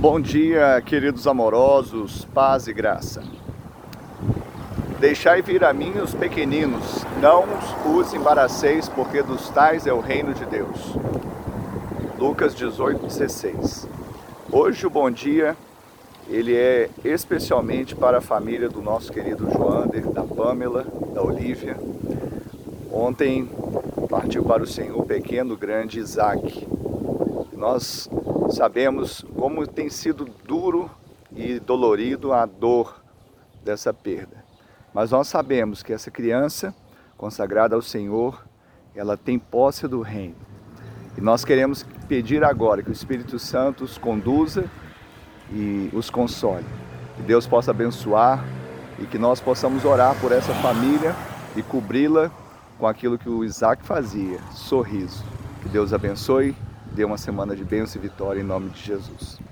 Bom dia, queridos amorosos, paz e graça. Deixai vir a mim os pequeninos, não os embaraceis, porque dos tais é o reino de Deus. Lucas 18, 16. Hoje o bom dia, ele é especialmente para a família do nosso querido Joander, da Pamela, da Olivia. Ontem partiu para o Senhor pequeno, grande Isaac. Nós sabemos como tem sido duro e dolorido a dor dessa perda. Mas nós sabemos que essa criança consagrada ao Senhor, ela tem posse do reino. E nós queremos pedir agora que o Espírito Santo os conduza e os console. Que Deus possa abençoar e que nós possamos orar por essa família e cobri-la com aquilo que o Isaac fazia, sorriso. Que Deus abençoe, dê uma semana de bênção e vitória em nome de Jesus.